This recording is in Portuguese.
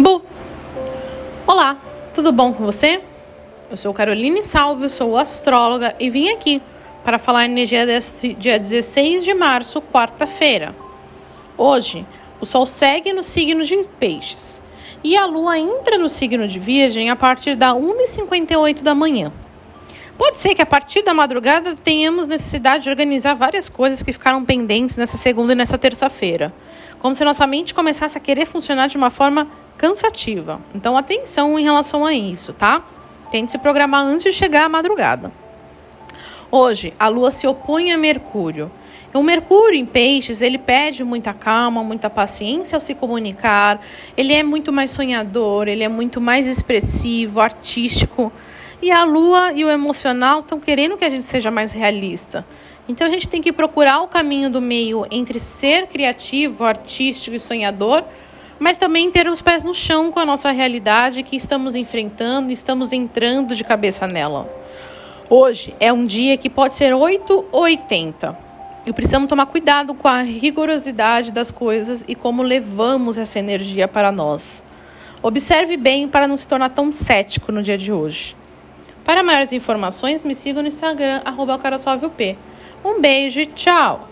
Bu! Olá, tudo bom com você? Eu sou Caroline Salve, sou astróloga e vim aqui para falar energia deste dia 16 de março, quarta-feira. Hoje, o Sol segue no signo de Peixes e a Lua entra no signo de Virgem a partir da 1h58 da manhã. Pode ser que a partir da madrugada tenhamos necessidade de organizar várias coisas que ficaram pendentes nessa segunda e nessa terça-feira. Como se nossa mente começasse a querer funcionar de uma forma cansativa. Então, atenção em relação a isso, tá? Tente se programar antes de chegar à madrugada. Hoje, a Lua se opõe a Mercúrio. O Mercúrio em Peixes, ele pede muita calma, muita paciência ao se comunicar. Ele é muito mais sonhador, ele é muito mais expressivo, artístico. E a Lua e o emocional estão querendo que a gente seja mais realista. Então a gente tem que procurar o caminho do meio entre ser criativo, artístico e sonhador mas também ter os pés no chão com a nossa realidade que estamos enfrentando, estamos entrando de cabeça nela. Hoje é um dia que pode ser 8 ou 80. E precisamos tomar cuidado com a rigorosidade das coisas e como levamos essa energia para nós. Observe bem para não se tornar tão cético no dia de hoje. Para maiores informações, me siga no Instagram, arroba Um beijo e tchau!